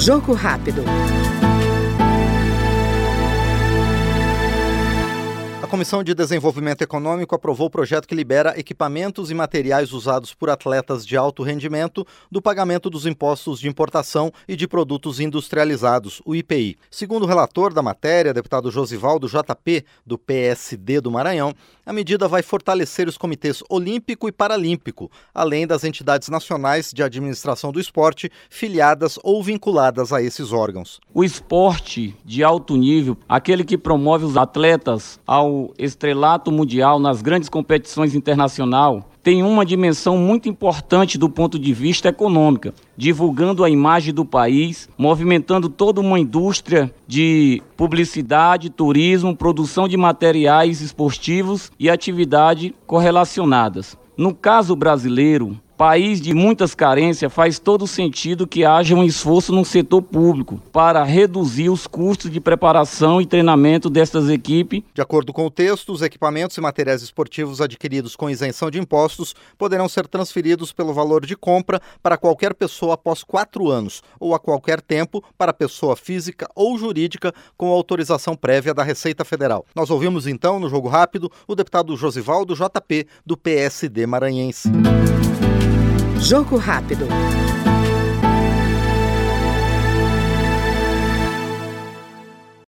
Jogo rápido. Comissão de Desenvolvimento Econômico aprovou o projeto que libera equipamentos e materiais usados por atletas de alto rendimento do pagamento dos impostos de importação e de produtos industrializados, o IPI. Segundo o relator da matéria, deputado Josivaldo JP, do PSD do Maranhão, a medida vai fortalecer os comitês olímpico e paralímpico, além das entidades nacionais de administração do esporte filiadas ou vinculadas a esses órgãos. O esporte de alto nível, aquele que promove os atletas ao estrelato mundial nas grandes competições internacionais tem uma dimensão muito importante do ponto de vista econômica, divulgando a imagem do país, movimentando toda uma indústria de publicidade, turismo, produção de materiais esportivos e atividade correlacionadas. No caso brasileiro, país de muitas carências, faz todo sentido que haja um esforço no setor público para reduzir os custos de preparação e treinamento destas equipes. De acordo com o texto, os equipamentos e materiais esportivos adquiridos com isenção de impostos poderão ser transferidos pelo valor de compra para qualquer pessoa após quatro anos ou a qualquer tempo para pessoa física ou jurídica com autorização prévia da Receita Federal. Nós ouvimos então, no Jogo Rápido, o deputado Josivaldo JP, do PSD maranhense. Jogo rápido.